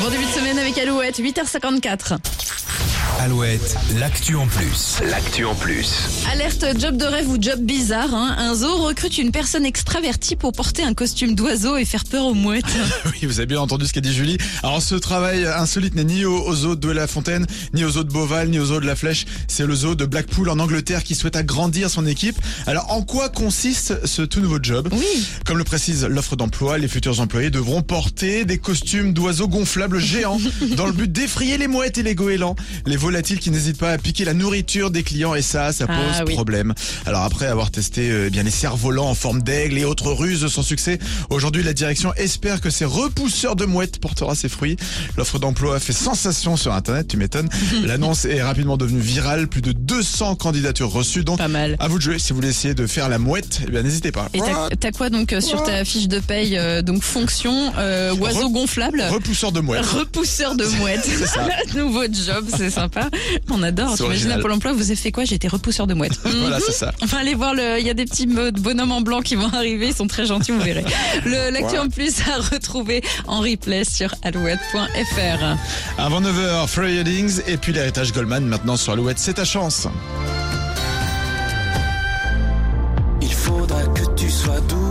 Bon début de semaine avec Alouette, 8h54. Alouette, l'actu en plus. L'actu en plus. Alerte job de rêve ou job bizarre. hein. Un zoo recrute une personne extravertie pour porter un costume d'oiseau et faire peur aux mouettes. Oui, vous avez bien entendu ce qu'a dit Julie. Alors, ce travail insolite n'est ni au, au zoo de la Fontaine, ni au zoo de Beauval, ni au zoo de la Flèche. C'est le zoo de Blackpool en Angleterre qui souhaite agrandir son équipe. Alors, en quoi consiste ce tout nouveau job? Oui. Comme le précise l'offre d'emploi, les futurs employés devront porter des costumes d'oiseaux gonflables géants dans le but d'effrayer les mouettes et les goélands, les volatiles qui n'hésitent pas à piquer la nourriture des clients et ça, ça pose Ah oui. problème. Alors après avoir testé euh, eh bien les cerfs-volants en forme d'aigle et autres ruses sans succès, aujourd'hui la direction espère que ces repousseurs de mouettes portera ses fruits. L'offre d'emploi fait sensation sur internet, tu m'étonnes. L'annonce est rapidement devenue virale, plus de 200 candidatures reçues donc Pas mal. à vous de jouer si vous voulez essayer de faire la mouette, eh bien n'hésitez pas. Et t'as- quoi donc euh, sur ta fiche de paye euh, Donc fonction, euh, oiseau Re- gonflable? Repousseur de mouettes. Repousseur de mouettes. Nouveau job, c'est sympa. On adore. T'imagines à Pôle emploi, vous avez fait quoi? J'étais repousseur de mouettes. Voilà, Mhm. c'est ça. Enfin, allez voir, le- il y a des petits bonhommes en blanc qui vont arriver, ils sont très gentils, vous verrez. Le- L'actu en plus à retrouver en replay sur alouette.fr. Avant 9h, Free Headings et puis l'héritage Goldman maintenant sur Alouette, c'est ta chance. Il faudra que tu sois doux